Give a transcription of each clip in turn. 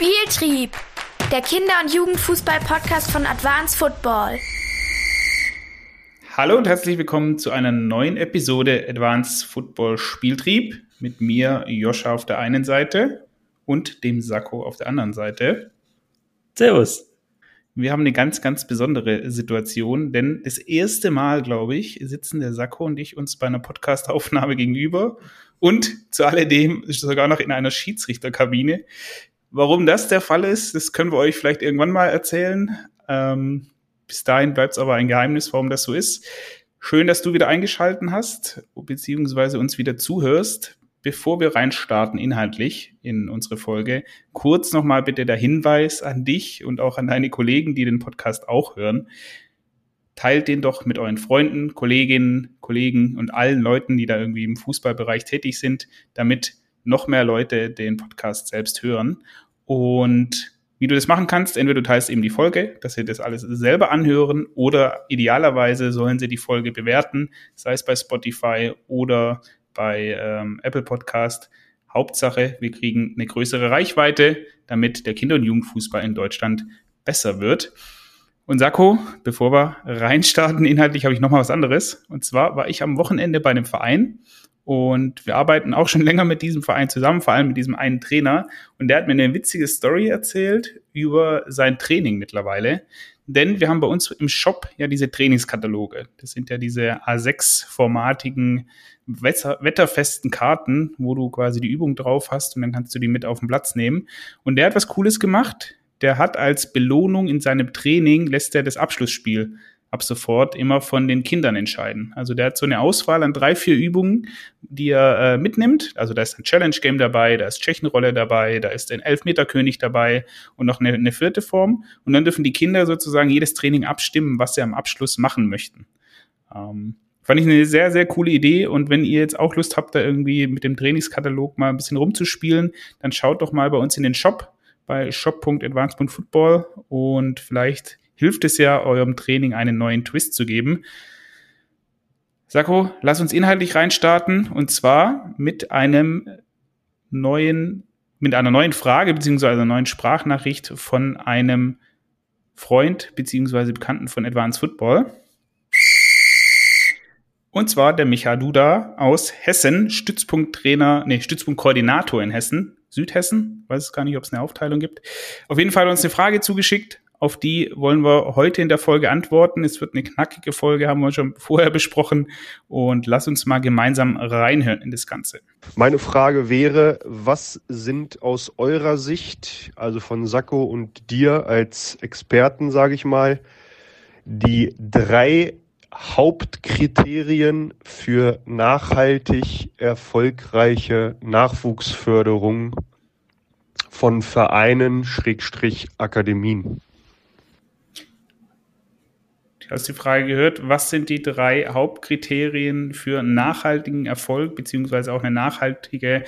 Spieltrieb, der Kinder- und Jugendfußball-Podcast von Advanced Football. Hallo und herzlich willkommen zu einer neuen Episode Advanced Football Spieltrieb mit mir, Joscha, auf der einen Seite und dem Sakko auf der anderen Seite. Servus. Wir haben eine ganz, ganz besondere Situation, denn das erste Mal, glaube ich, sitzen der Sakko und ich uns bei einer Podcast-Aufnahme gegenüber und zu alledem sogar noch in einer Schiedsrichterkabine. Warum das der Fall ist, das können wir euch vielleicht irgendwann mal erzählen. Ähm, bis dahin bleibt es aber ein Geheimnis, warum das so ist. Schön, dass du wieder eingeschalten hast, beziehungsweise uns wieder zuhörst bevor wir reinstarten inhaltlich in unsere Folge, kurz nochmal bitte der Hinweis an dich und auch an deine Kollegen, die den Podcast auch hören. Teilt den doch mit euren Freunden, Kolleginnen, Kollegen und allen Leuten, die da irgendwie im Fußballbereich tätig sind, damit noch mehr Leute den Podcast selbst hören. Und wie du das machen kannst, entweder du teilst eben die Folge, dass sie das alles selber anhören oder idealerweise sollen sie die Folge bewerten, sei es bei Spotify oder bei ähm, Apple Podcast. Hauptsache, wir kriegen eine größere Reichweite, damit der Kinder- und Jugendfußball in Deutschland besser wird. Und Sakko, bevor wir reinstarten, inhaltlich habe ich noch mal was anderes. Und zwar war ich am Wochenende bei einem Verein und wir arbeiten auch schon länger mit diesem Verein zusammen, vor allem mit diesem einen Trainer. Und der hat mir eine witzige Story erzählt über sein Training mittlerweile. Denn wir haben bei uns im Shop ja diese Trainingskataloge. Das sind ja diese A6-formatigen wetterfesten Karten, wo du quasi die Übung drauf hast und dann kannst du die mit auf den Platz nehmen. Und der hat was Cooles gemacht. Der hat als Belohnung in seinem Training, lässt er das Abschlussspiel ab sofort immer von den Kindern entscheiden. Also der hat so eine Auswahl an drei, vier Übungen, die er äh, mitnimmt. Also da ist ein Challenge-Game dabei, da ist Tschechenrolle dabei, da ist ein Elfmeterkönig dabei und noch eine, eine vierte Form. Und dann dürfen die Kinder sozusagen jedes Training abstimmen, was sie am Abschluss machen möchten. Ähm, Fand ich eine sehr, sehr coole Idee. Und wenn ihr jetzt auch Lust habt, da irgendwie mit dem Trainingskatalog mal ein bisschen rumzuspielen, dann schaut doch mal bei uns in den Shop bei shop.advanced.football und vielleicht hilft es ja, eurem Training einen neuen Twist zu geben. Sako, lass uns inhaltlich reinstarten und zwar mit einem neuen, mit einer neuen Frage beziehungsweise einer neuen Sprachnachricht von einem Freund beziehungsweise Bekannten von Advanced Football. Und zwar der Micha Duda aus Hessen, Stützpunkttrainer, nee, Stützpunktkoordinator in Hessen, Südhessen. Weiß gar nicht, ob es eine Aufteilung gibt. Auf jeden Fall hat uns eine Frage zugeschickt. Auf die wollen wir heute in der Folge antworten. Es wird eine knackige Folge, haben wir schon vorher besprochen. Und lass uns mal gemeinsam reinhören in das Ganze. Meine Frage wäre, was sind aus eurer Sicht, also von Sakko und dir als Experten, sage ich mal, die drei Hauptkriterien für nachhaltig erfolgreiche Nachwuchsförderung von Vereinen Schrägstrich Akademien. Hast die Frage gehört, was sind die drei Hauptkriterien für nachhaltigen Erfolg beziehungsweise auch eine nachhaltige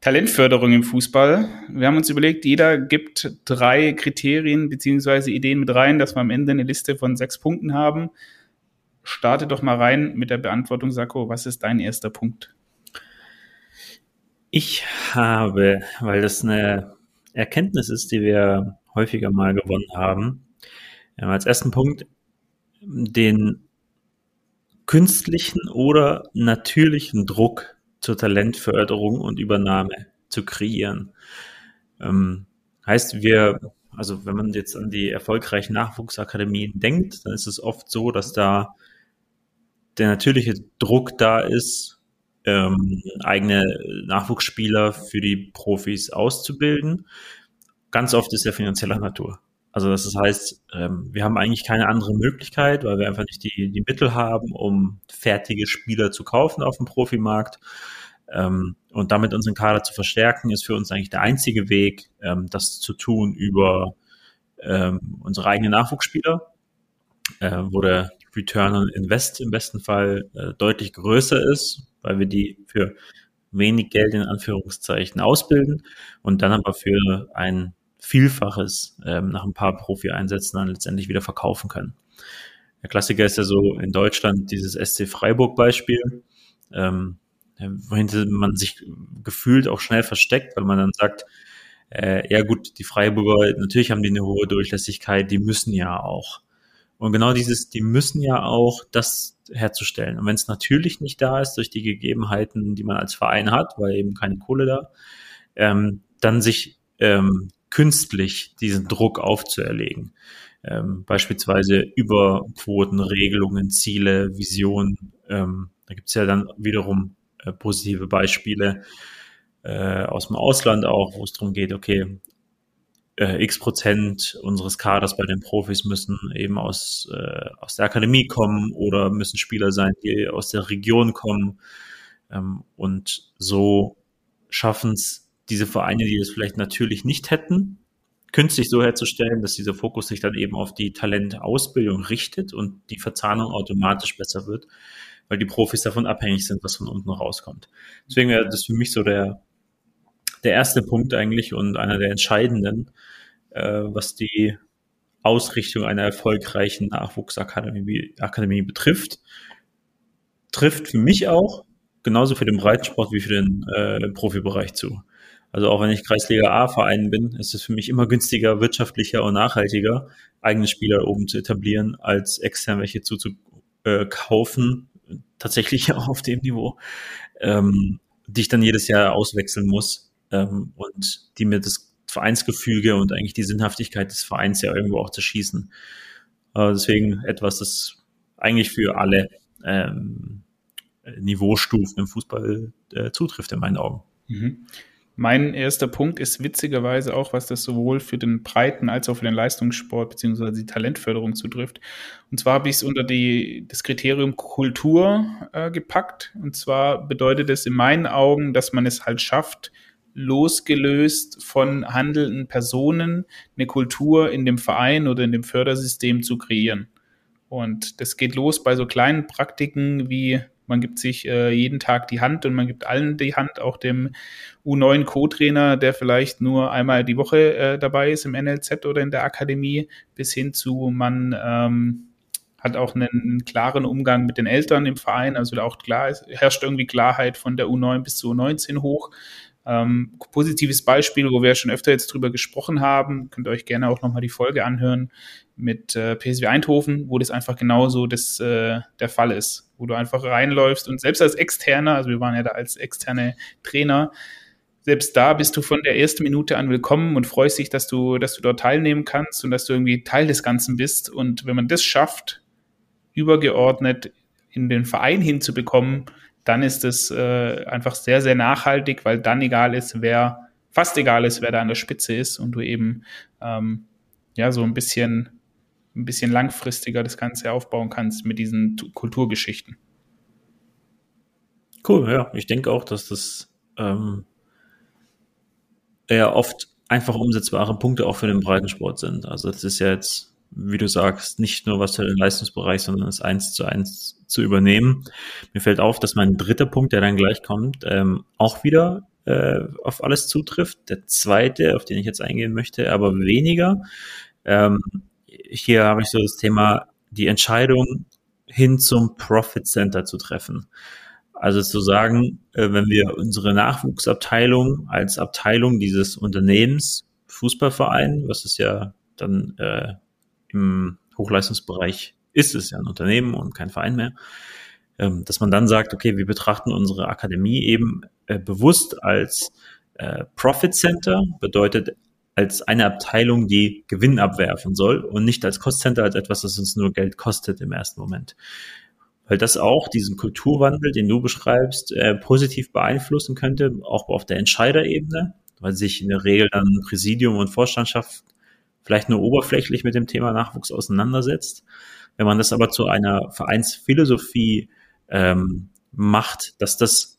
Talentförderung im Fußball? Wir haben uns überlegt, jeder gibt drei Kriterien beziehungsweise Ideen mit rein, dass wir am Ende eine Liste von sechs Punkten haben starte doch mal rein mit der Beantwortung, Sako. Was ist dein erster Punkt? Ich habe, weil das eine Erkenntnis ist, die wir häufiger mal gewonnen haben, als ersten Punkt den künstlichen oder natürlichen Druck zur Talentförderung und Übernahme zu kreieren. Ähm, heißt, wir, also wenn man jetzt an die erfolgreichen Nachwuchsakademien denkt, dann ist es oft so, dass da der natürliche Druck da ist, ähm, eigene Nachwuchsspieler für die Profis auszubilden. Ganz oft ist er finanzieller Natur. Also das heißt, ähm, wir haben eigentlich keine andere Möglichkeit, weil wir einfach nicht die, die Mittel haben, um fertige Spieler zu kaufen auf dem Profimarkt. Ähm, und damit unseren Kader zu verstärken, ist für uns eigentlich der einzige Weg, ähm, das zu tun über unsere eigenen Nachwuchsspieler, äh, wo der Return on Invest im besten Fall äh, deutlich größer ist, weil wir die für wenig Geld in Anführungszeichen ausbilden und dann aber für ein Vielfaches ähm, nach ein paar Profi-Einsätzen dann letztendlich wieder verkaufen können. Der Klassiker ist ja so in Deutschland dieses SC Freiburg-Beispiel, ähm, wohin man sich gefühlt auch schnell versteckt, weil man dann sagt, äh, ja gut, die Freiburger, natürlich haben die eine hohe Durchlässigkeit, die müssen ja auch. Und genau dieses, die müssen ja auch das herzustellen. Und wenn es natürlich nicht da ist, durch die Gegebenheiten, die man als Verein hat, weil eben keine Kohle da, ähm, dann sich ähm, künstlich diesen Druck aufzuerlegen. Ähm, beispielsweise über Quoten, Regelungen, Ziele, Visionen. Ähm, da gibt es ja dann wiederum äh, positive Beispiele äh, aus dem Ausland auch, wo es darum geht, okay, äh, x Prozent unseres Kaders bei den Profis müssen eben aus, äh, aus der Akademie kommen oder müssen Spieler sein, die aus der Region kommen. Ähm, und so schaffen es diese Vereine, die das vielleicht natürlich nicht hätten, künstlich so herzustellen, dass dieser Fokus sich dann eben auf die Talentausbildung richtet und die Verzahnung automatisch besser wird, weil die Profis davon abhängig sind, was von unten rauskommt. Deswegen wäre das für mich so der, der erste Punkt eigentlich und einer der entscheidenden, äh, was die Ausrichtung einer erfolgreichen Nachwuchsakademie Akademie betrifft. Trifft für mich auch genauso für den Breitensport wie für den äh, Profibereich zu. Also auch wenn ich Kreisliga A-Verein bin, ist es für mich immer günstiger, wirtschaftlicher und nachhaltiger, eigene Spieler oben zu etablieren, als extern welche zuzukaufen, tatsächlich auch auf dem Niveau, ähm, die ich dann jedes Jahr auswechseln muss ähm, und die mir das Vereinsgefüge und eigentlich die Sinnhaftigkeit des Vereins ja irgendwo auch zerschießen. Äh, deswegen etwas, das eigentlich für alle ähm, Niveaustufen im Fußball äh, zutrifft in meinen Augen. Mhm. Mein erster Punkt ist witzigerweise auch, was das sowohl für den Breiten als auch für den Leistungssport bzw. die Talentförderung zutrifft. Und zwar habe ich es unter die, das Kriterium Kultur äh, gepackt. Und zwar bedeutet es in meinen Augen, dass man es halt schafft, losgelöst von handelnden Personen eine Kultur in dem Verein oder in dem Fördersystem zu kreieren. Und das geht los bei so kleinen Praktiken wie man gibt sich äh, jeden Tag die Hand und man gibt allen die Hand, auch dem U9 Co-Trainer, der vielleicht nur einmal die Woche äh, dabei ist im NLZ oder in der Akademie, bis hin zu man ähm, hat auch einen, einen, klaren Umgang mit den Eltern im Verein, also auch klar ist, herrscht irgendwie Klarheit von der U9 bis zur U19 hoch. Ähm, positives Beispiel, wo wir schon öfter jetzt drüber gesprochen haben, könnt ihr euch gerne auch nochmal die Folge anhören mit äh, PSW Eindhoven, wo das einfach genauso das, äh, der Fall ist, wo du einfach reinläufst und selbst als Externer, also wir waren ja da als externe Trainer, selbst da bist du von der ersten Minute an willkommen und freust dich, dass du, dass du dort teilnehmen kannst und dass du irgendwie Teil des Ganzen bist. Und wenn man das schafft, übergeordnet in den Verein hinzubekommen, dann ist es äh, einfach sehr, sehr nachhaltig, weil dann egal ist, wer, fast egal ist, wer da an der Spitze ist und du eben ähm, ja so ein bisschen, ein bisschen langfristiger das Ganze aufbauen kannst mit diesen Kulturgeschichten. Cool, ja. Ich denke auch, dass das ähm, eher oft einfach umsetzbare Punkte auch für den Breitensport sind. Also das ist ja jetzt wie du sagst, nicht nur was für den Leistungsbereich, sondern es eins zu eins zu übernehmen. Mir fällt auf, dass mein dritter Punkt, der dann gleich kommt, ähm, auch wieder äh, auf alles zutrifft. Der zweite, auf den ich jetzt eingehen möchte, aber weniger. Ähm, hier habe ich so das Thema, die Entscheidung hin zum Profit Center zu treffen. Also zu sagen, äh, wenn wir unsere Nachwuchsabteilung als Abteilung dieses Unternehmens, Fußballverein, was es ja dann äh, im Hochleistungsbereich ist es ja ein Unternehmen und kein Verein mehr, ähm, dass man dann sagt, okay, wir betrachten unsere Akademie eben äh, bewusst als äh, Profit Center, bedeutet als eine Abteilung, die Gewinn abwerfen soll und nicht als Cost Center, als etwas, das uns nur Geld kostet im ersten Moment. Weil das auch diesen Kulturwandel, den du beschreibst, äh, positiv beeinflussen könnte, auch auf der Entscheiderebene, weil sich in der Regel dann Präsidium und Vorstandschaft vielleicht nur oberflächlich mit dem Thema Nachwuchs auseinandersetzt. Wenn man das aber zu einer Vereinsphilosophie ähm, macht, dass das,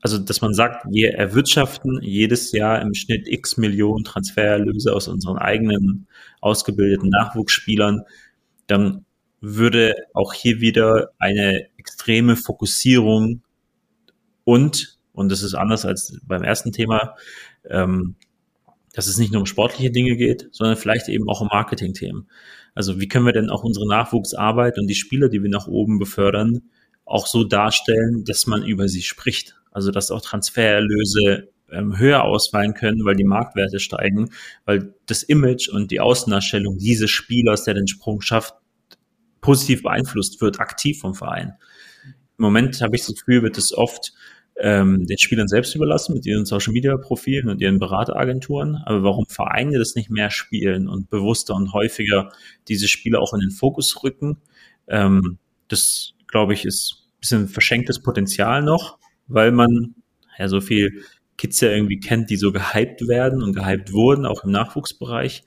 also dass man sagt, wir erwirtschaften jedes Jahr im Schnitt x Millionen Transfererlöse aus unseren eigenen ausgebildeten Nachwuchsspielern, dann würde auch hier wieder eine extreme Fokussierung und, und das ist anders als beim ersten Thema, ähm, dass es nicht nur um sportliche Dinge geht, sondern vielleicht eben auch um Marketingthemen. Also wie können wir denn auch unsere Nachwuchsarbeit und die Spieler, die wir nach oben befördern, auch so darstellen, dass man über sie spricht. Also dass auch Transfererlöse ähm, höher ausfallen können, weil die Marktwerte steigen, weil das Image und die Außendarstellung dieses Spielers, der den Sprung schafft, positiv beeinflusst wird, aktiv vom Verein. Im Moment habe ich das Gefühl, wird es oft ähm, den Spielern selbst überlassen mit ihren Social Media Profilen und ihren Berateragenturen. Aber warum Vereine das nicht mehr spielen und bewusster und häufiger diese Spiele auch in den Fokus rücken, ähm, das glaube ich ist ein bisschen verschenktes Potenzial noch, weil man ja so viel Kids ja irgendwie kennt, die so gehypt werden und gehypt wurden, auch im Nachwuchsbereich.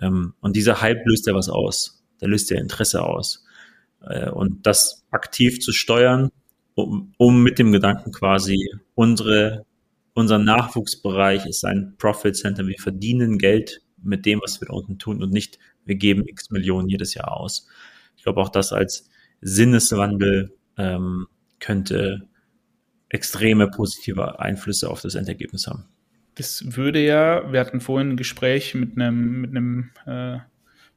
Ähm, und dieser Hype löst ja was aus. Der löst ja Interesse aus. Äh, und das aktiv zu steuern, um, um mit dem Gedanken quasi unsere, unser Nachwuchsbereich ist ein Profit Center. Wir verdienen Geld mit dem, was wir da unten tun und nicht, wir geben x Millionen jedes Jahr aus. Ich glaube auch das als Sinneswandel ähm, könnte extreme positive Einflüsse auf das Endergebnis haben. Das würde ja, wir hatten vorhin ein Gespräch mit einem, mit einem äh,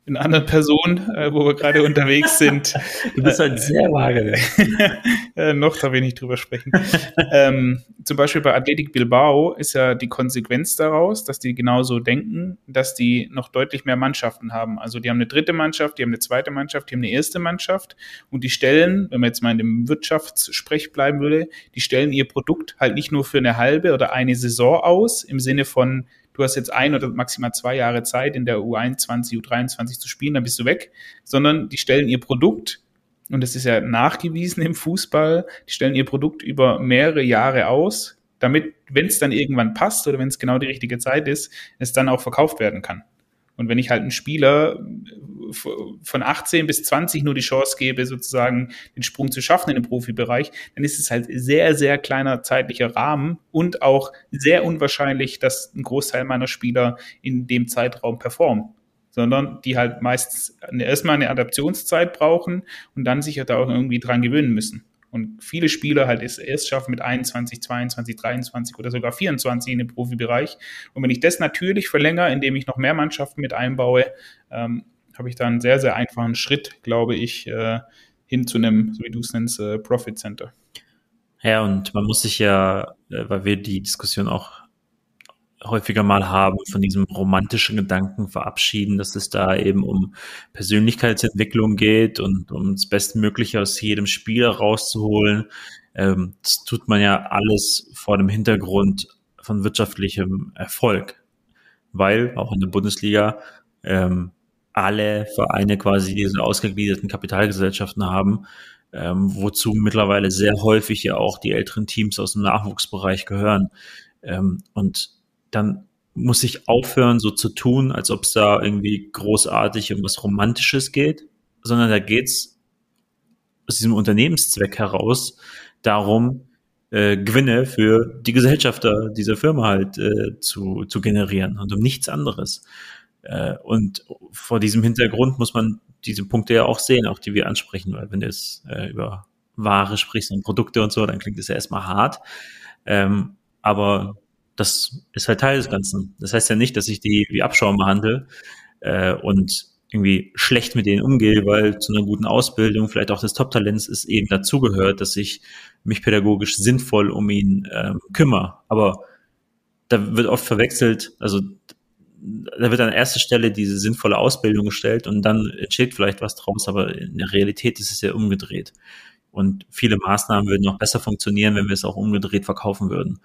in einer anderen Person, äh, wo wir gerade unterwegs sind. Du bist halt sehr vage. äh, noch darf ich nicht drüber sprechen. ähm, zum Beispiel bei Athletic Bilbao ist ja die Konsequenz daraus, dass die genauso denken, dass die noch deutlich mehr Mannschaften haben. Also die haben eine dritte Mannschaft, die haben eine zweite Mannschaft, die haben eine erste Mannschaft und die stellen, wenn man jetzt mal in dem Wirtschaftssprech bleiben würde, die stellen ihr Produkt halt nicht nur für eine halbe oder eine Saison aus, im Sinne von du hast jetzt ein oder maximal zwei Jahre Zeit, in der U21, U23 zu spielen, dann bist du weg, sondern die stellen ihr Produkt, und das ist ja nachgewiesen im Fußball, die stellen ihr Produkt über mehrere Jahre aus, damit, wenn es dann irgendwann passt oder wenn es genau die richtige Zeit ist, es dann auch verkauft werden kann. Und wenn ich halt einen Spieler von 18 bis 20 nur die Chance gebe, sozusagen den Sprung zu schaffen in den Profibereich, dann ist es halt sehr, sehr kleiner zeitlicher Rahmen und auch sehr unwahrscheinlich, dass ein Großteil meiner Spieler in dem Zeitraum performen sondern die halt meistens erstmal eine Adaptionszeit brauchen und dann sich ja da auch irgendwie dran gewöhnen müssen. Und viele Spieler halt es erst schaffen mit 21, 22, 23 oder sogar 24 in dem Profibereich. Und wenn ich das natürlich verlängere, indem ich noch mehr Mannschaften mit einbaue, ähm, habe ich da einen sehr, sehr einfachen Schritt, glaube ich, äh, hin zu einem, so wie du es nennst, äh, Profit Center. Ja, und man muss sich ja, äh, weil wir die Diskussion auch häufiger mal haben, von diesem romantischen Gedanken verabschieden, dass es da eben um Persönlichkeitsentwicklung geht und um das Bestmögliche aus jedem Spieler rauszuholen. Ähm, das tut man ja alles vor dem Hintergrund von wirtschaftlichem Erfolg, weil auch in der Bundesliga ähm, alle Vereine quasi diese ausgegliederten Kapitalgesellschaften haben, ähm, wozu mittlerweile sehr häufig ja auch die älteren Teams aus dem Nachwuchsbereich gehören. Ähm, und dann muss ich aufhören, so zu tun, als ob es da irgendwie großartig um was Romantisches geht, sondern da geht's aus diesem Unternehmenszweck heraus darum, äh, Gewinne für die Gesellschafter dieser Firma halt äh, zu, zu generieren und um nichts anderes. Äh, und vor diesem Hintergrund muss man diese Punkte ja auch sehen, auch die wir ansprechen, weil wenn du jetzt äh, über Ware sprichst und Produkte und so, dann klingt es ja erstmal hart. Ähm, aber das ist halt Teil des Ganzen. Das heißt ja nicht, dass ich die wie Abschaum behandle äh, und irgendwie schlecht mit denen umgehe, weil zu einer guten Ausbildung vielleicht auch des Top-Talents ist eben dazugehört, dass ich mich pädagogisch sinnvoll um ihn ähm, kümmere. Aber da wird oft verwechselt, also da wird an erster Stelle diese sinnvolle Ausbildung gestellt und dann entsteht vielleicht was draus, aber in der Realität ist es ja umgedreht. Und viele Maßnahmen würden noch besser funktionieren, wenn wir es auch umgedreht verkaufen würden.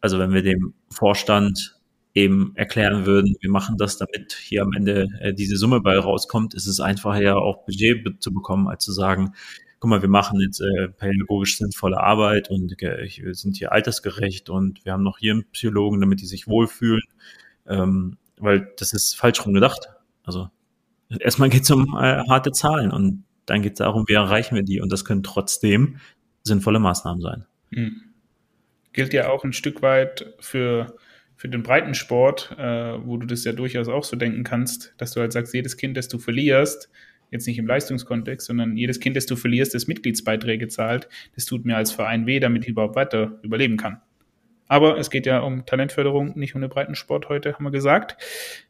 Also wenn wir dem Vorstand eben erklären würden, wir machen das, damit hier am Ende äh, diese Summe bei rauskommt, ist es einfacher ja auch Budget zu bekommen, als zu sagen, guck mal, wir machen jetzt äh, pädagogisch sinnvolle Arbeit und äh, wir sind hier altersgerecht und wir haben noch hier einen Psychologen, damit die sich wohlfühlen, ähm, weil das ist falsch rum gedacht. Also erstmal geht es um äh, harte Zahlen und dann geht es darum, wie erreichen wir die und das können trotzdem sinnvolle Maßnahmen sein. Mhm gilt ja auch ein Stück weit für, für den Breitensport, äh, wo du das ja durchaus auch so denken kannst, dass du halt sagst, jedes Kind, das du verlierst, jetzt nicht im Leistungskontext, sondern jedes Kind, das du verlierst, das Mitgliedsbeiträge zahlt, das tut mir als Verein weh, damit ich überhaupt weiter überleben kann. Aber es geht ja um Talentförderung, nicht um den Breitensport heute, haben wir gesagt.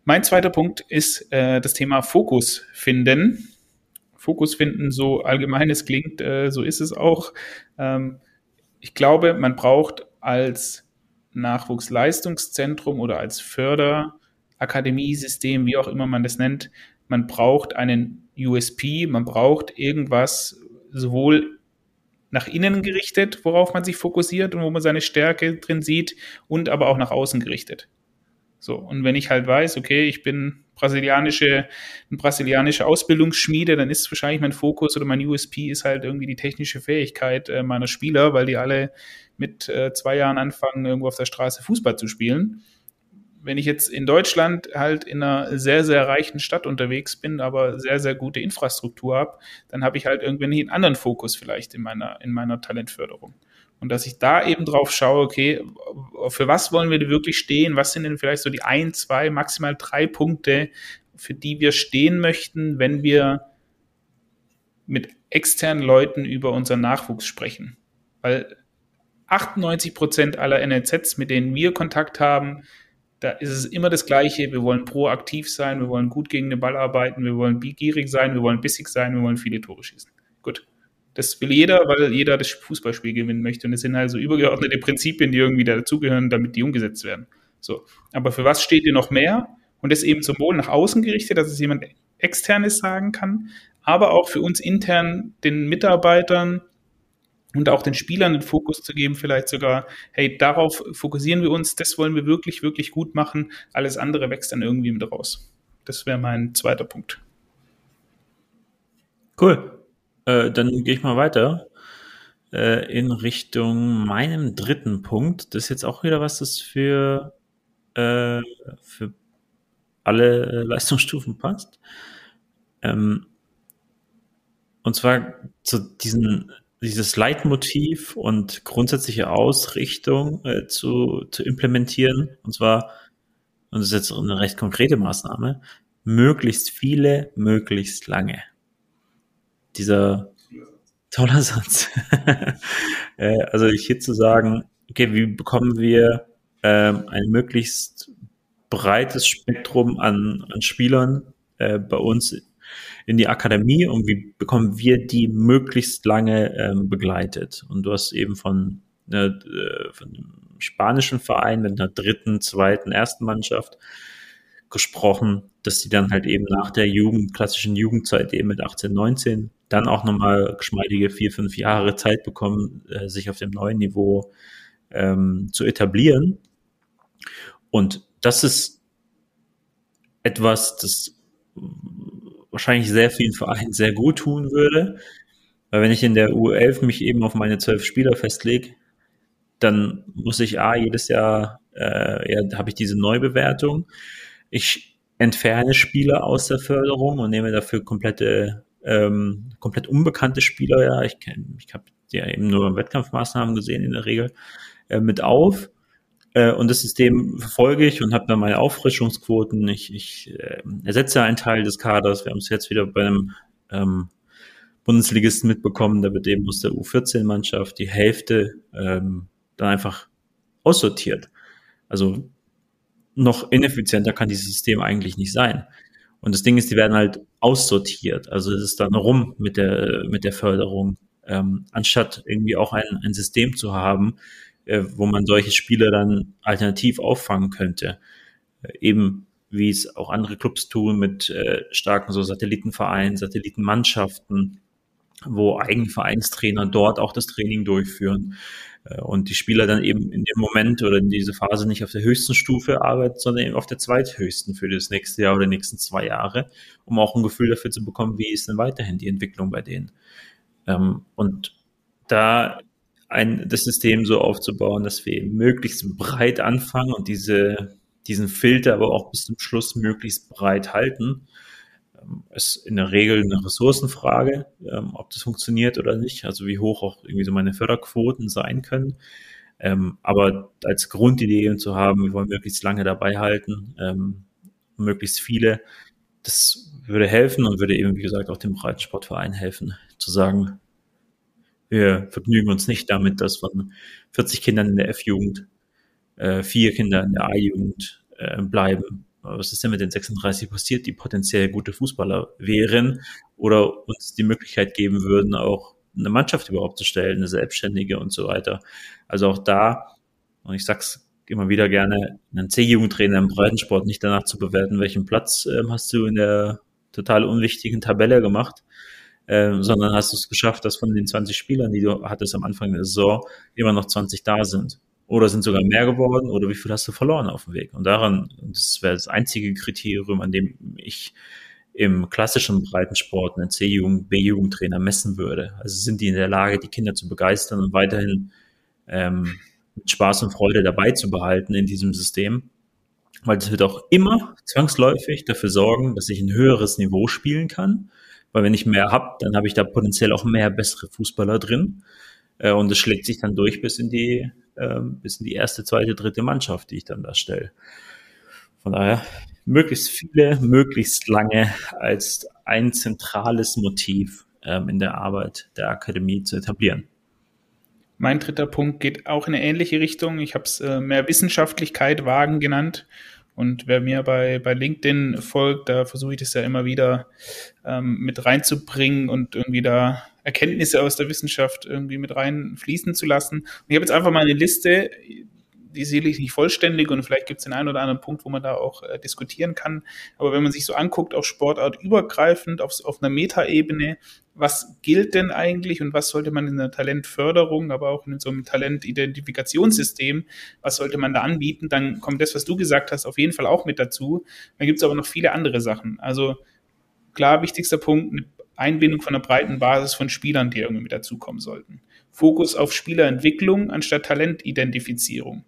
Mein zweiter Punkt ist äh, das Thema Fokus finden. Fokus finden, so allgemein es klingt, äh, so ist es auch. Ähm, ich glaube, man braucht als Nachwuchsleistungszentrum oder als Förderakademiesystem, wie auch immer man das nennt, man braucht einen USP, man braucht irgendwas sowohl nach innen gerichtet, worauf man sich fokussiert und wo man seine Stärke drin sieht, und aber auch nach außen gerichtet. So, und wenn ich halt weiß, okay, ich bin brasilianische, eine brasilianische Ausbildungsschmiede, dann ist wahrscheinlich mein Fokus oder mein USP ist halt irgendwie die technische Fähigkeit äh, meiner Spieler, weil die alle mit äh, zwei Jahren anfangen, irgendwo auf der Straße Fußball zu spielen. Wenn ich jetzt in Deutschland halt in einer sehr, sehr reichen Stadt unterwegs bin, aber sehr, sehr gute Infrastruktur habe, dann habe ich halt irgendwie einen anderen Fokus vielleicht in meiner, in meiner Talentförderung. Und dass ich da eben drauf schaue, okay, für was wollen wir wirklich stehen? Was sind denn vielleicht so die ein, zwei, maximal drei Punkte, für die wir stehen möchten, wenn wir mit externen Leuten über unseren Nachwuchs sprechen? Weil 98 Prozent aller NLZs, mit denen wir Kontakt haben, da ist es immer das Gleiche. Wir wollen proaktiv sein, wir wollen gut gegen den Ball arbeiten, wir wollen gierig sein, wir wollen bissig sein, wir wollen viele Tore schießen. Gut. Das will jeder, weil jeder das Fußballspiel gewinnen möchte. Und es sind also übergeordnete Prinzipien, die irgendwie dazugehören, damit die umgesetzt werden. So. Aber für was steht ihr noch mehr? Und das eben sowohl nach außen gerichtet, dass es jemand externes sagen kann, aber auch für uns intern den Mitarbeitern und auch den Spielern den Fokus zu geben, vielleicht sogar, hey, darauf fokussieren wir uns, das wollen wir wirklich, wirklich gut machen, alles andere wächst dann irgendwie mit raus. Das wäre mein zweiter Punkt. Cool. Äh, dann gehe ich mal weiter äh, in Richtung meinem dritten Punkt. Das ist jetzt auch wieder was, das für, äh, für alle Leistungsstufen passt. Ähm, und zwar zu diesen, dieses Leitmotiv und grundsätzliche Ausrichtung äh, zu, zu implementieren. Und zwar, und das ist jetzt eine recht konkrete Maßnahme, möglichst viele, möglichst lange dieser toller Satz. Äh, also hier zu sagen, okay, wie bekommen wir ähm, ein möglichst breites Spektrum an, an Spielern äh, bei uns in die Akademie und wie bekommen wir die möglichst lange ähm, begleitet? Und du hast eben von, äh, von einem spanischen Verein mit einer dritten, zweiten, ersten Mannschaft gesprochen, dass sie dann halt eben nach der Jugend, klassischen Jugendzeit eben mit 18, 19 dann auch nochmal geschmeidige vier, fünf Jahre Zeit bekommen, äh, sich auf dem neuen Niveau ähm, zu etablieren. Und das ist etwas, das wahrscheinlich sehr vielen Vereinen sehr gut tun würde. Weil wenn ich in der U11 mich eben auf meine zwölf Spieler festlege, dann muss ich A, jedes Jahr, äh, ja, habe ich diese Neubewertung. Ich entferne Spieler aus der Förderung und nehme dafür komplette ähm, komplett unbekannte Spieler, ja, ich kenne, ich habe ja eben nur Wettkampfmaßnahmen gesehen in der Regel, äh, mit auf. Äh, und das System verfolge ich und habe dann meine Auffrischungsquoten. Ich, ich äh, ersetze einen Teil des Kaders. Wir haben es jetzt wieder bei einem ähm, Bundesligisten mitbekommen, da wird eben aus der U14-Mannschaft die Hälfte ähm, dann einfach aussortiert. Also noch ineffizienter kann dieses System eigentlich nicht sein. Und das Ding ist, die werden halt aussortiert. Also es ist dann rum mit der, mit der Förderung, ähm, anstatt irgendwie auch ein, ein System zu haben, äh, wo man solche Spiele dann alternativ auffangen könnte. Äh, eben wie es auch andere Clubs tun mit äh, starken so Satellitenvereinen, Satellitenmannschaften, wo eigene Vereinstrainer dort auch das Training durchführen. Äh, und die Spieler dann eben in dem Moment oder in dieser Phase nicht auf der höchsten Stufe arbeiten, sondern eben auf der zweithöchsten für das nächste Jahr oder die nächsten zwei Jahre, um auch ein Gefühl dafür zu bekommen, wie ist denn weiterhin die Entwicklung bei denen. Ähm, und da ein, das System so aufzubauen, dass wir möglichst breit anfangen und diese, diesen Filter aber auch bis zum Schluss möglichst breit halten, ist in der Regel eine Ressourcenfrage, ähm, ob das funktioniert oder nicht, also wie hoch auch irgendwie so meine Förderquoten sein können. Ähm, aber als Grundidee zu haben, wir wollen möglichst lange dabei halten, ähm, möglichst viele, das würde helfen und würde eben, wie gesagt, auch dem Breitensportverein helfen, zu sagen, wir vergnügen uns nicht damit, dass von 40 Kindern in der F-Jugend äh, vier Kinder in der A-Jugend äh, bleiben was ist denn mit den 36 passiert, die potenziell gute Fußballer wären oder uns die Möglichkeit geben würden, auch eine Mannschaft überhaupt zu stellen, eine selbstständige und so weiter. Also auch da, und ich sag's immer wieder gerne einen C-Jugendtrainer im Breitensport nicht danach zu bewerten, welchen Platz ähm, hast du in der total unwichtigen Tabelle gemacht, ähm, sondern hast du es geschafft, dass von den 20 Spielern, die du hattest am Anfang der Saison, immer noch 20 da sind. Oder sind sogar mehr geworden oder wie viel hast du verloren auf dem Weg? Und daran, das wäre das einzige Kriterium, an dem ich im klassischen Breitensport einen C-Jugend, B-Jugendtrainer messen würde. Also sind die in der Lage, die Kinder zu begeistern und weiterhin ähm, mit Spaß und Freude dabei zu behalten in diesem System. Weil das wird auch immer zwangsläufig dafür sorgen, dass ich ein höheres Niveau spielen kann. Weil wenn ich mehr habe, dann habe ich da potenziell auch mehr bessere Fußballer drin. Äh, und es schlägt sich dann durch bis in die, äh, bis in die erste, zweite, dritte Mannschaft, die ich dann da stelle. Von daher möglichst viele, möglichst lange als ein zentrales Motiv ähm, in der Arbeit der Akademie zu etablieren. Mein dritter Punkt geht auch in eine ähnliche Richtung. Ich habe es äh, mehr Wissenschaftlichkeit wagen genannt. Und wer mir bei, bei LinkedIn folgt, da versuche ich das ja immer wieder ähm, mit reinzubringen und irgendwie da Erkenntnisse aus der Wissenschaft irgendwie mit reinfließen zu lassen. Und ich habe jetzt einfach mal eine Liste, die ist sicherlich nicht vollständig und vielleicht gibt es den einen oder anderen Punkt, wo man da auch äh, diskutieren kann. Aber wenn man sich so anguckt, auch sportartübergreifend, auf, auf einer Metaebene, was gilt denn eigentlich und was sollte man in der Talentförderung, aber auch in so einem Talentidentifiktionssystem, was sollte man da anbieten, dann kommt das, was du gesagt hast, auf jeden Fall auch mit dazu. Dann gibt es aber noch viele andere Sachen. Also klar, wichtigster Punkt, Einbindung von einer breiten Basis von Spielern, die irgendwie mit dazukommen sollten. Fokus auf Spielerentwicklung anstatt Talentidentifizierung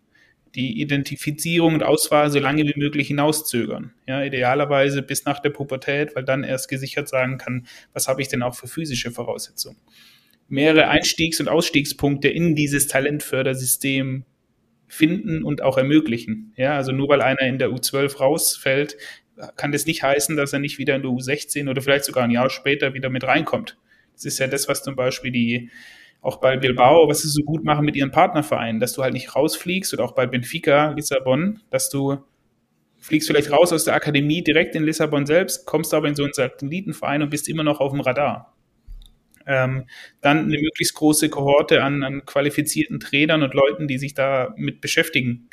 die Identifizierung und Auswahl so lange wie möglich hinauszögern. Ja, idealerweise bis nach der Pubertät, weil dann erst gesichert sagen kann, was habe ich denn auch für physische Voraussetzungen. Mehrere Einstiegs- und Ausstiegspunkte in dieses Talentfördersystem finden und auch ermöglichen. Ja, also nur weil einer in der U12 rausfällt, kann das nicht heißen, dass er nicht wieder in der U16 oder vielleicht sogar ein Jahr später wieder mit reinkommt. Das ist ja das, was zum Beispiel die auch bei Bilbao, was sie so gut machen mit ihren Partnervereinen, dass du halt nicht rausfliegst oder auch bei Benfica, Lissabon, dass du fliegst vielleicht raus aus der Akademie direkt in Lissabon selbst, kommst aber in so einen Satellitenverein und bist immer noch auf dem Radar. Ähm, dann eine möglichst große Kohorte an, an qualifizierten Trainern und Leuten, die sich da mit beschäftigen.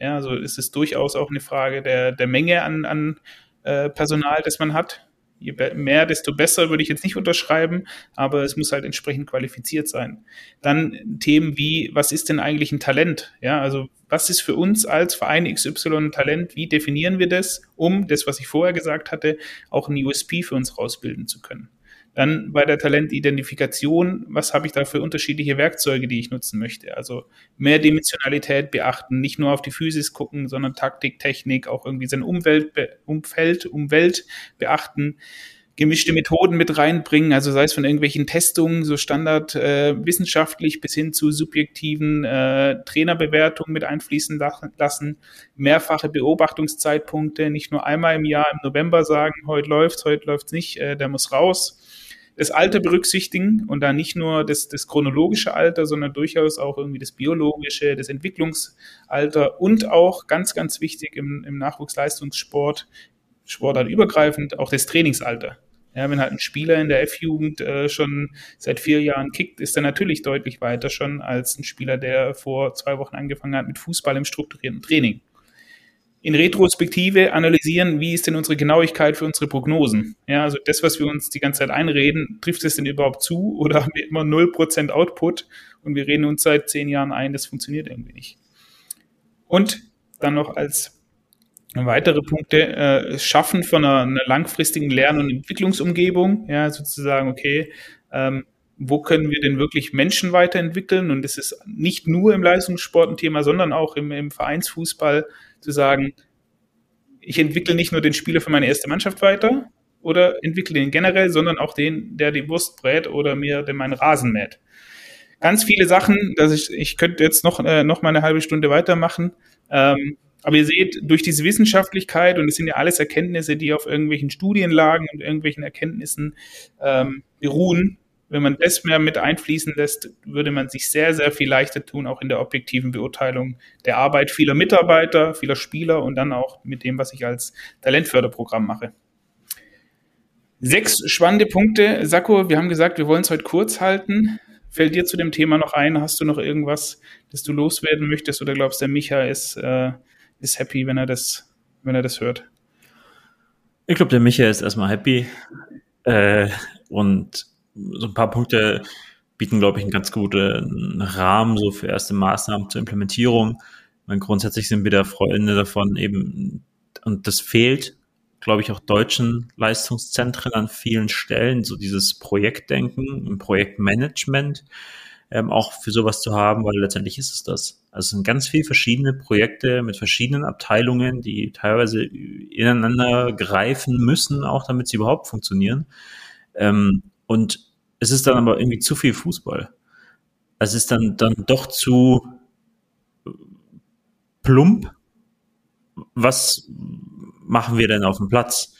Ja, also ist es durchaus auch eine Frage der, der Menge an, an äh, Personal, das man hat je mehr, desto besser würde ich jetzt nicht unterschreiben, aber es muss halt entsprechend qualifiziert sein. Dann Themen wie, was ist denn eigentlich ein Talent? Ja, also was ist für uns als Verein XY ein Talent? Wie definieren wir das, um das, was ich vorher gesagt hatte, auch ein USP für uns rausbilden zu können? Dann bei der Talentidentifikation, was habe ich da für unterschiedliche Werkzeuge, die ich nutzen möchte? Also mehr Dimensionalität beachten, nicht nur auf die Physis gucken, sondern Taktik, Technik, auch irgendwie sein Umwelt, Umfeld, Umwelt beachten gemischte Methoden mit reinbringen, also sei es von irgendwelchen Testungen, so standard äh, bis hin zu subjektiven äh, Trainerbewertungen mit einfließen lassen, mehrfache Beobachtungszeitpunkte, nicht nur einmal im Jahr im November sagen, heute läuft's, heute läuft's nicht, äh, der muss raus, das Alter berücksichtigen und da nicht nur das, das chronologische Alter, sondern durchaus auch irgendwie das biologische, das Entwicklungsalter und auch ganz, ganz wichtig im, im Nachwuchsleistungssport, sportartübergreifend, auch das Trainingsalter. Ja, wenn halt ein Spieler in der F-Jugend äh, schon seit vier Jahren kickt, ist er natürlich deutlich weiter schon als ein Spieler, der vor zwei Wochen angefangen hat mit Fußball im strukturierten Training in Retrospektive analysieren, wie ist denn unsere Genauigkeit für unsere Prognosen? Ja, also das, was wir uns die ganze Zeit einreden, trifft es denn überhaupt zu oder haben wir immer 0% Output und wir reden uns seit zehn Jahren ein, das funktioniert irgendwie nicht. Und dann noch als weitere Punkte, äh, Schaffen von einer, einer langfristigen Lern- und Entwicklungsumgebung, ja, sozusagen, okay, ähm, wo können wir denn wirklich Menschen weiterentwickeln? Und es ist nicht nur im Leistungssport ein Thema, sondern auch im, im Vereinsfußball zu sagen, ich entwickle nicht nur den Spieler für meine erste Mannschaft weiter oder entwickle den generell, sondern auch den, der die Wurst brät oder mir den meinen Rasen mäht. Ganz viele Sachen, dass ich, ich könnte jetzt noch, äh, noch mal eine halbe Stunde weitermachen. Ähm, aber ihr seht, durch diese Wissenschaftlichkeit, und es sind ja alles Erkenntnisse, die auf irgendwelchen Studienlagen und irgendwelchen Erkenntnissen ähm, beruhen, wenn man das mehr mit einfließen lässt, würde man sich sehr, sehr viel leichter tun, auch in der objektiven Beurteilung der Arbeit vieler Mitarbeiter, vieler Spieler und dann auch mit dem, was ich als Talentförderprogramm mache. Sechs spannende Punkte. Sakko, wir haben gesagt, wir wollen es heute kurz halten. Fällt dir zu dem Thema noch ein? Hast du noch irgendwas, das du loswerden möchtest oder glaubst, der Micha ist, äh, ist happy, wenn er das, wenn er das hört? Ich glaube, der Micha ist erstmal happy. Äh, und so ein paar Punkte bieten, glaube ich, einen ganz guten Rahmen so für erste Maßnahmen zur Implementierung. Meine, grundsätzlich sind wir da Freunde davon eben, und das fehlt, glaube ich, auch deutschen Leistungszentren an vielen Stellen, so dieses Projektdenken, Projektmanagement ähm, auch für sowas zu haben, weil letztendlich ist es das. Also es sind ganz viele verschiedene Projekte mit verschiedenen Abteilungen, die teilweise ineinander greifen müssen, auch damit sie überhaupt funktionieren. Ähm, und es ist dann aber irgendwie zu viel Fußball. Es ist dann, dann doch zu plump. Was machen wir denn auf dem Platz?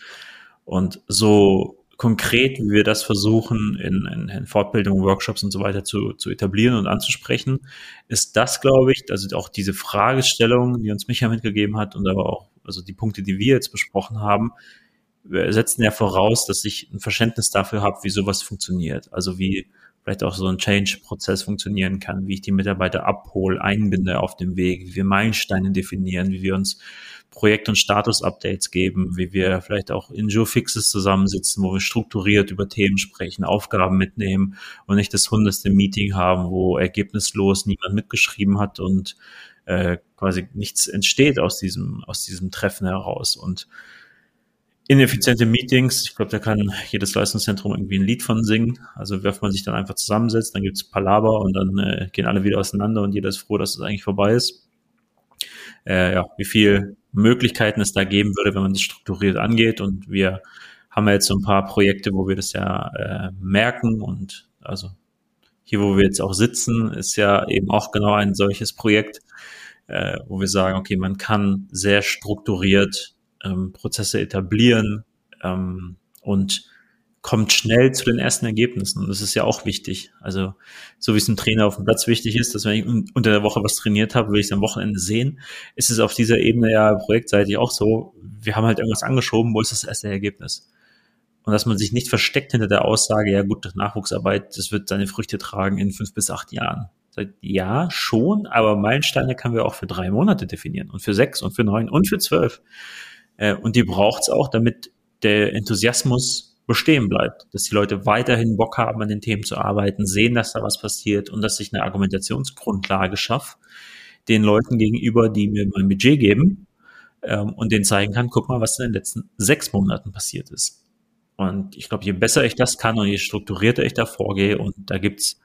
Und so konkret, wie wir das versuchen, in, in, in Fortbildungen, Workshops und so weiter zu, zu etablieren und anzusprechen, ist das, glaube ich, also auch diese Fragestellung, die uns Micha mitgegeben hat und aber auch, also die Punkte, die wir jetzt besprochen haben, wir setzen ja voraus, dass ich ein Verständnis dafür habe, wie sowas funktioniert. Also wie vielleicht auch so ein Change-Prozess funktionieren kann, wie ich die Mitarbeiter abhole, einbinde auf dem Weg, wie wir Meilensteine definieren, wie wir uns Projekt- und Status-Updates geben, wie wir vielleicht auch in Joe-Fixes zusammensitzen, wo wir strukturiert über Themen sprechen, Aufgaben mitnehmen und nicht das hundertste Meeting haben, wo ergebnislos niemand mitgeschrieben hat und äh, quasi nichts entsteht aus diesem, aus diesem Treffen heraus. Und ineffiziente Meetings. Ich glaube, da kann jedes Leistungszentrum irgendwie ein Lied von singen. Also wirft man sich dann einfach zusammensetzt, dann gibt's Palaver und dann äh, gehen alle wieder auseinander und jeder ist froh, dass es eigentlich vorbei ist. Äh, ja, wie viel Möglichkeiten es da geben würde, wenn man das strukturiert angeht. Und wir haben ja jetzt so ein paar Projekte, wo wir das ja äh, merken und also hier, wo wir jetzt auch sitzen, ist ja eben auch genau ein solches Projekt, äh, wo wir sagen, okay, man kann sehr strukturiert ähm, Prozesse etablieren ähm, und kommt schnell zu den ersten Ergebnissen. Und das ist ja auch wichtig. Also, so wie es ein Trainer auf dem Platz wichtig ist, dass wenn ich unter der Woche was trainiert habe, will ich es am Wochenende sehen, ist es auf dieser Ebene ja projektseitig auch so. Wir haben halt irgendwas angeschoben, wo ist das erste Ergebnis? Und dass man sich nicht versteckt hinter der Aussage, ja gut, Nachwuchsarbeit, das wird seine Früchte tragen in fünf bis acht Jahren. Ja, schon, aber Meilensteine können wir auch für drei Monate definieren und für sechs und für neun und für zwölf. Äh, und die braucht es auch, damit der Enthusiasmus bestehen bleibt, dass die Leute weiterhin Bock haben, an den Themen zu arbeiten, sehen, dass da was passiert und dass ich eine Argumentationsgrundlage schaffe, den Leuten gegenüber, die mir mein Budget geben ähm, und denen zeigen kann, guck mal, was in den letzten sechs Monaten passiert ist. Und ich glaube, je besser ich das kann und je strukturierter ich da vorgehe, und da gibt's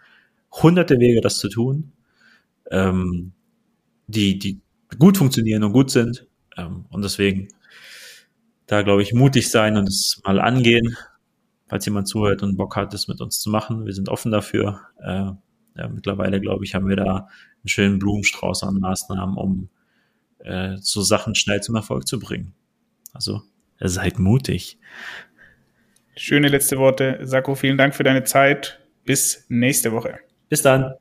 hunderte Wege, das zu tun, ähm, die, die gut funktionieren und gut sind. Ähm, und deswegen da, glaube ich, mutig sein und es mal angehen, falls jemand zuhört und Bock hat, das mit uns zu machen. Wir sind offen dafür. Äh, ja, mittlerweile, glaube ich, haben wir da einen schönen Blumenstrauß an Maßnahmen, um äh, so Sachen schnell zum Erfolg zu bringen. Also seid mutig. Schöne letzte Worte. Sako, vielen Dank für deine Zeit. Bis nächste Woche. Bis dann.